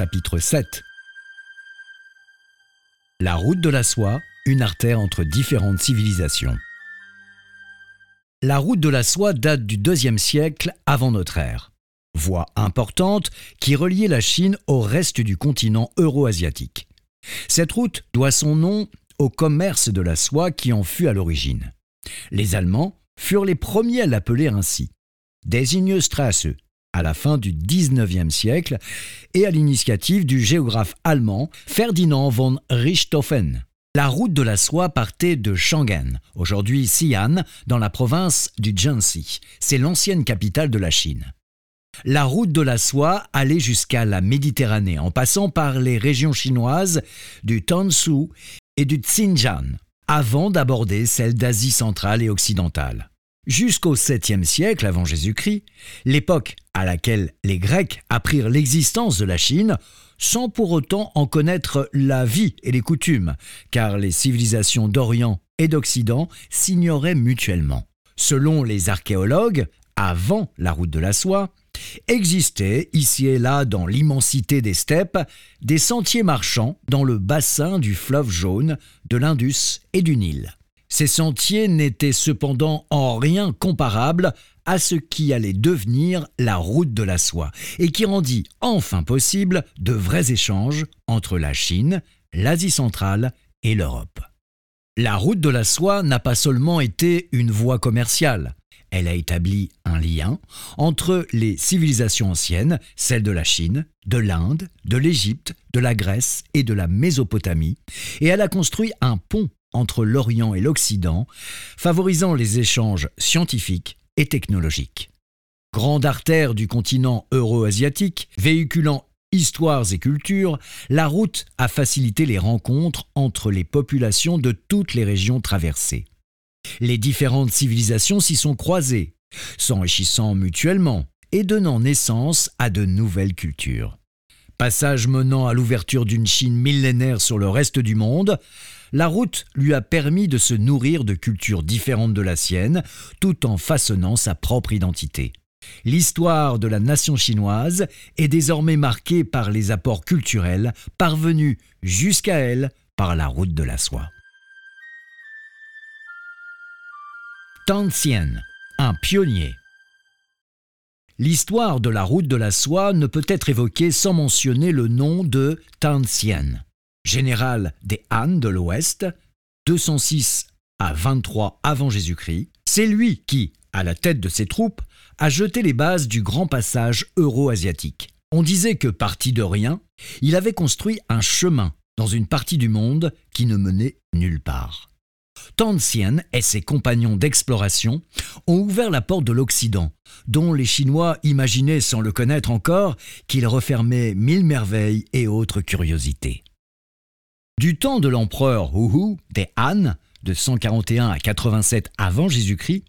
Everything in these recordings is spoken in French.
chapitre 7. La route de la soie, une artère entre différentes civilisations. La route de la soie date du IIe siècle avant notre ère. Voie importante qui reliait la Chine au reste du continent euro-asiatique. Cette route doit son nom au commerce de la soie qui en fut à l'origine. Les Allemands furent les premiers à l'appeler ainsi. Strasse à la fin du XIXe siècle et à l'initiative du géographe allemand Ferdinand von Richthofen. La route de la soie partait de Shangan, aujourd'hui Xi'an, dans la province du Jiangxi. C'est l'ancienne capitale de la Chine. La route de la soie allait jusqu'à la Méditerranée en passant par les régions chinoises du Tansu et du Xinjiang, avant d'aborder celle d'Asie centrale et occidentale. Jusqu'au 7e siècle avant Jésus-Christ, l'époque à laquelle les Grecs apprirent l'existence de la Chine, sans pour autant en connaître la vie et les coutumes, car les civilisations d'Orient et d'Occident s'ignoraient mutuellement. Selon les archéologues, avant la route de la soie, existaient ici et là dans l'immensité des steppes des sentiers marchands dans le bassin du fleuve jaune, de l'Indus et du Nil. Ces sentiers n'étaient cependant en rien comparables à ce qui allait devenir la route de la soie, et qui rendit enfin possible de vrais échanges entre la Chine, l'Asie centrale et l'Europe. La route de la soie n'a pas seulement été une voie commerciale, elle a établi un lien entre les civilisations anciennes, celles de la Chine, de l'Inde, de l'Égypte, de la Grèce et de la Mésopotamie, et elle a construit un pont entre l'Orient et l'Occident, favorisant les échanges scientifiques et technologiques. Grande artère du continent euro-asiatique, véhiculant histoires et cultures, la route a facilité les rencontres entre les populations de toutes les régions traversées. Les différentes civilisations s'y sont croisées, s'enrichissant mutuellement et donnant naissance à de nouvelles cultures. Passage menant à l'ouverture d'une Chine millénaire sur le reste du monde, la route lui a permis de se nourrir de cultures différentes de la sienne, tout en façonnant sa propre identité. L'histoire de la nation chinoise est désormais marquée par les apports culturels parvenus jusqu'à elle par la route de la soie. Tang un pionnier. L'histoire de la route de la soie ne peut être évoquée sans mentionner le nom de Tang général des Han de l'Ouest, 206 à 23 avant Jésus-Christ, c'est lui qui, à la tête de ses troupes, a jeté les bases du grand passage euro-asiatique. On disait que, parti de rien, il avait construit un chemin dans une partie du monde qui ne menait nulle part. Tanxian et ses compagnons d'exploration ont ouvert la porte de l'Occident, dont les Chinois imaginaient sans le connaître encore qu'il refermait mille merveilles et autres curiosités. Du temps de l'empereur Huhu des Han, de 141 à 87 avant Jésus-Christ,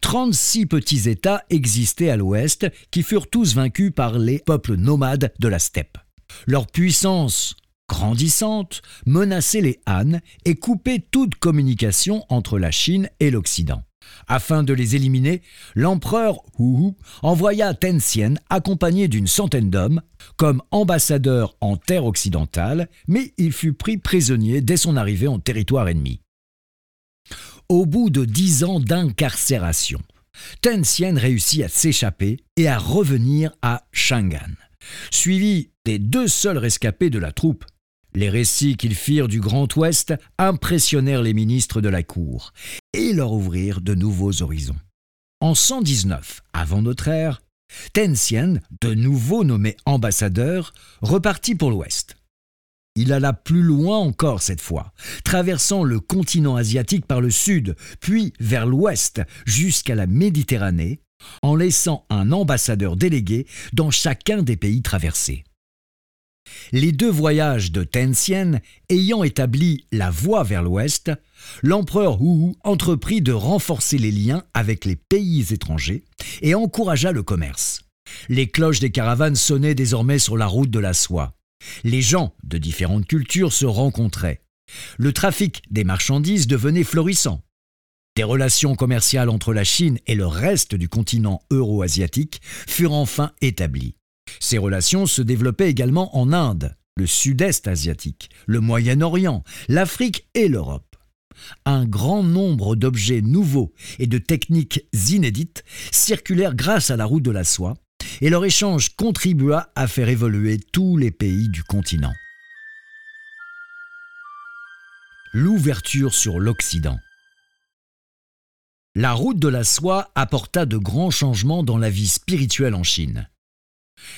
36 petits États existaient à l'ouest qui furent tous vaincus par les peuples nomades de la steppe. Leur puissance grandissante menaçait les Han et coupait toute communication entre la Chine et l'Occident. Afin de les éliminer, l'empereur Hu envoya Tenzien accompagné d'une centaine d'hommes comme ambassadeur en terre occidentale, mais il fut pris prisonnier dès son arrivée en territoire ennemi. Au bout de dix ans d'incarcération, Tenzien réussit à s'échapper et à revenir à Shangan, suivi des deux seuls rescapés de la troupe, les récits qu'ils firent du Grand Ouest impressionnèrent les ministres de la cour et leur ouvrirent de nouveaux horizons. En 119 avant notre ère, Tenzien, de nouveau nommé ambassadeur, repartit pour l'Ouest. Il alla plus loin encore cette fois, traversant le continent asiatique par le sud, puis vers l'ouest jusqu'à la Méditerranée, en laissant un ambassadeur délégué dans chacun des pays traversés. Les deux voyages de Tenzien ayant établi la voie vers l'ouest, l'empereur Wu entreprit de renforcer les liens avec les pays étrangers et encouragea le commerce. Les cloches des caravanes sonnaient désormais sur la route de la soie. Les gens de différentes cultures se rencontraient. Le trafic des marchandises devenait florissant. Des relations commerciales entre la Chine et le reste du continent euro-asiatique furent enfin établies. Ces relations se développaient également en Inde, le sud-est asiatique, le Moyen-Orient, l'Afrique et l'Europe. Un grand nombre d'objets nouveaux et de techniques inédites circulèrent grâce à la route de la soie, et leur échange contribua à faire évoluer tous les pays du continent. L'ouverture sur l'Occident. La route de la soie apporta de grands changements dans la vie spirituelle en Chine.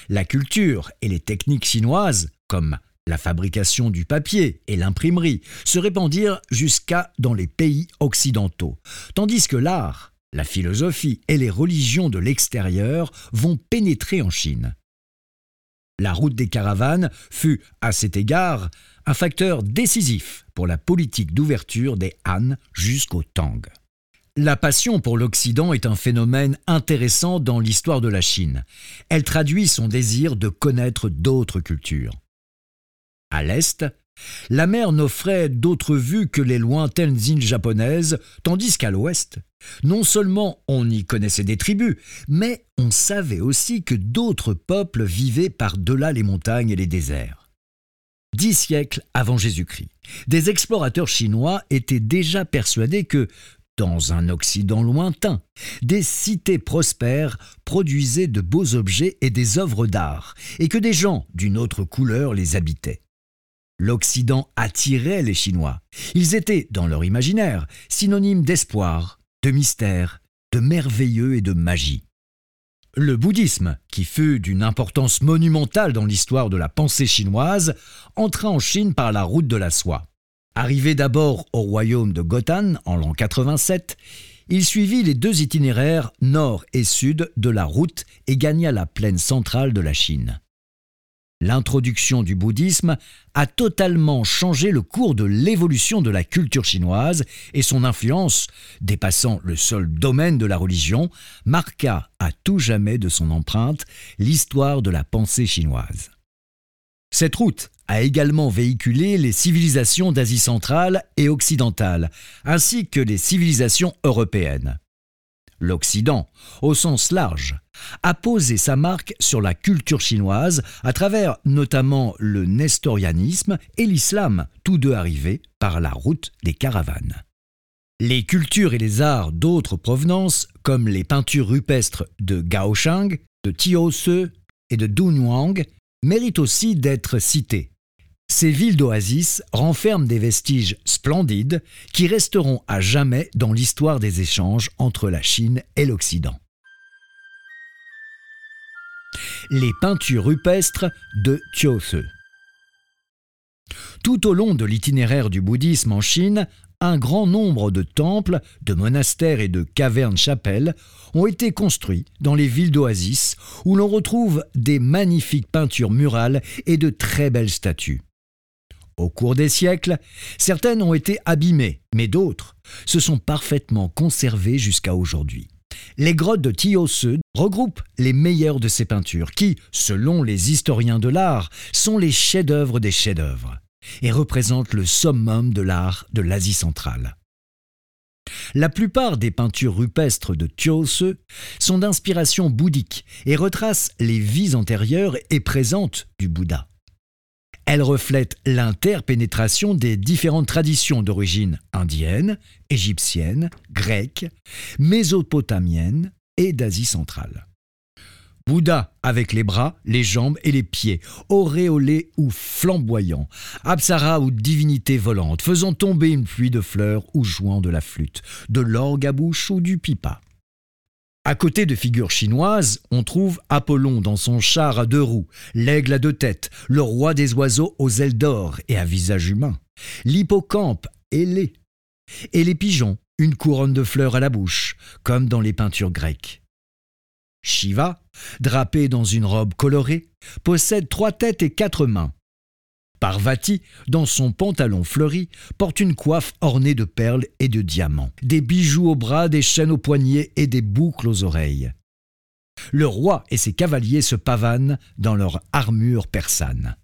La culture et les techniques chinoises, comme la fabrication du papier et l'imprimerie, se répandirent jusqu'à dans les pays occidentaux, tandis que l'art, la philosophie et les religions de l'extérieur vont pénétrer en Chine. La route des caravanes fut, à cet égard, un facteur décisif pour la politique d'ouverture des Han jusqu'au Tang. La passion pour l'Occident est un phénomène intéressant dans l'histoire de la Chine. Elle traduit son désir de connaître d'autres cultures. À l'Est, la mer n'offrait d'autres vues que les lointaines îles japonaises, tandis qu'à l'Ouest, non seulement on y connaissait des tribus, mais on savait aussi que d'autres peuples vivaient par-delà les montagnes et les déserts. Dix siècles avant Jésus-Christ, des explorateurs chinois étaient déjà persuadés que dans un Occident lointain, des cités prospères produisaient de beaux objets et des œuvres d'art, et que des gens d'une autre couleur les habitaient. L'Occident attirait les Chinois. Ils étaient, dans leur imaginaire, synonymes d'espoir, de mystère, de merveilleux et de magie. Le bouddhisme, qui fut d'une importance monumentale dans l'histoire de la pensée chinoise, entra en Chine par la route de la soie. Arrivé d'abord au royaume de Gotan en l'an 87, il suivit les deux itinéraires nord et sud de la route et gagna la plaine centrale de la Chine. L'introduction du bouddhisme a totalement changé le cours de l'évolution de la culture chinoise et son influence, dépassant le seul domaine de la religion, marqua à tout jamais de son empreinte l'histoire de la pensée chinoise. Cette route a également véhiculé les civilisations d'Asie centrale et occidentale, ainsi que les civilisations européennes. L'Occident, au sens large, a posé sa marque sur la culture chinoise à travers notamment le nestorianisme et l'islam, tous deux arrivés par la route des caravanes. Les cultures et les arts d'autres provenances, comme les peintures rupestres de Gaoshang, de Se et de Dunhuang, méritent aussi d'être cités. Ces villes d'oasis renferment des vestiges splendides qui resteront à jamais dans l'histoire des échanges entre la Chine et l'Occident. Les peintures rupestres de Se. Tout au long de l'itinéraire du bouddhisme en Chine, un grand nombre de temples, de monastères et de cavernes-chapelles ont été construits dans les villes d'oasis où l'on retrouve des magnifiques peintures murales et de très belles statues. Au cours des siècles, certaines ont été abîmées, mais d'autres se sont parfaitement conservées jusqu'à aujourd'hui. Les grottes de Tiose regroupent les meilleures de ces peintures qui, selon les historiens de l'art, sont les chefs-d'œuvre des chefs-d'œuvre et représentent le summum de l'art de l'Asie centrale. La plupart des peintures rupestres de Tiose sont d'inspiration bouddhique et retracent les vies antérieures et présentes du Bouddha. Elle reflète l'interpénétration des différentes traditions d'origine indienne, égyptienne, grecque, mésopotamienne et d'Asie centrale. Bouddha avec les bras, les jambes et les pieds, auréolé ou flamboyant, Apsara ou divinité volante, faisant tomber une pluie de fleurs ou jouant de la flûte, de l'orgue à bouche ou du pipa. À côté de figures chinoises, on trouve Apollon dans son char à deux roues, l'aigle à deux têtes, le roi des oiseaux aux ailes d'or et à visage humain, l'hippocampe ailé, et les pigeons, une couronne de fleurs à la bouche, comme dans les peintures grecques. Shiva, drapé dans une robe colorée, possède trois têtes et quatre mains. Parvati, dans son pantalon fleuri, porte une coiffe ornée de perles et de diamants, des bijoux aux bras, des chaînes aux poignets et des boucles aux oreilles. Le roi et ses cavaliers se pavanent dans leur armure persane.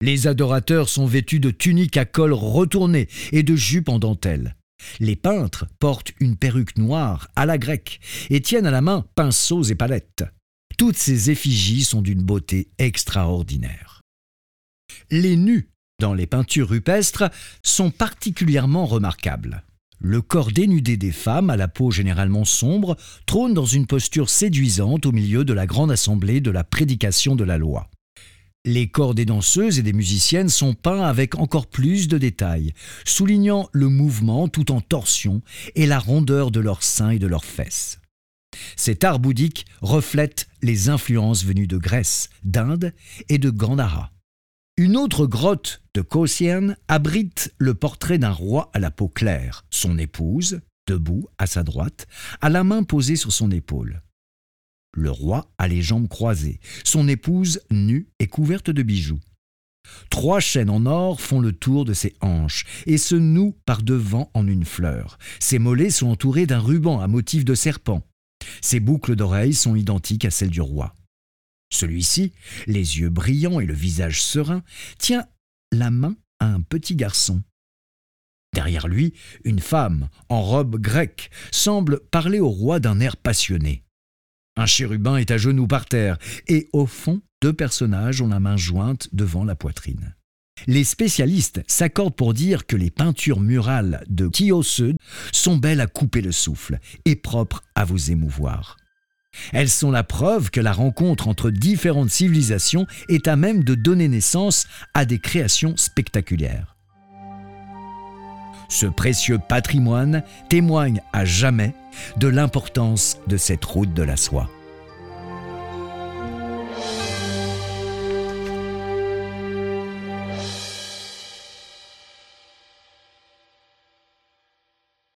Les adorateurs sont vêtus de tuniques à col retourné et de jupes en dentelle. Les peintres portent une perruque noire à la grecque et tiennent à la main pinceaux et palettes. Toutes ces effigies sont d'une beauté extraordinaire. Les nus dans les peintures rupestres sont particulièrement remarquables. Le corps dénudé des femmes, à la peau généralement sombre, trône dans une posture séduisante au milieu de la grande assemblée de la prédication de la loi. Les corps des danseuses et des musiciennes sont peints avec encore plus de détails, soulignant le mouvement tout en torsion et la rondeur de leurs seins et de leurs fesses. Cet art bouddhique reflète les influences venues de Grèce, d'Inde et de Gandhara. Une autre grotte de Kosien abrite le portrait d'un roi à la peau claire, son épouse, debout à sa droite, à la main posée sur son épaule. Le roi a les jambes croisées, son épouse nue et couverte de bijoux. Trois chaînes en or font le tour de ses hanches et se nouent par devant en une fleur. Ses mollets sont entourés d'un ruban à motif de serpent. Ses boucles d'oreilles sont identiques à celles du roi. Celui-ci, les yeux brillants et le visage serein, tient la main à un petit garçon. Derrière lui, une femme, en robe grecque, semble parler au roi d'un air passionné. Un chérubin est à genoux par terre, et au fond, deux personnages ont la main jointe devant la poitrine. Les spécialistes s'accordent pour dire que les peintures murales de Kiyose sont belles à couper le souffle et propres à vous émouvoir. Elles sont la preuve que la rencontre entre différentes civilisations est à même de donner naissance à des créations spectaculaires. Ce précieux patrimoine témoigne à jamais de l'importance de cette route de la soie.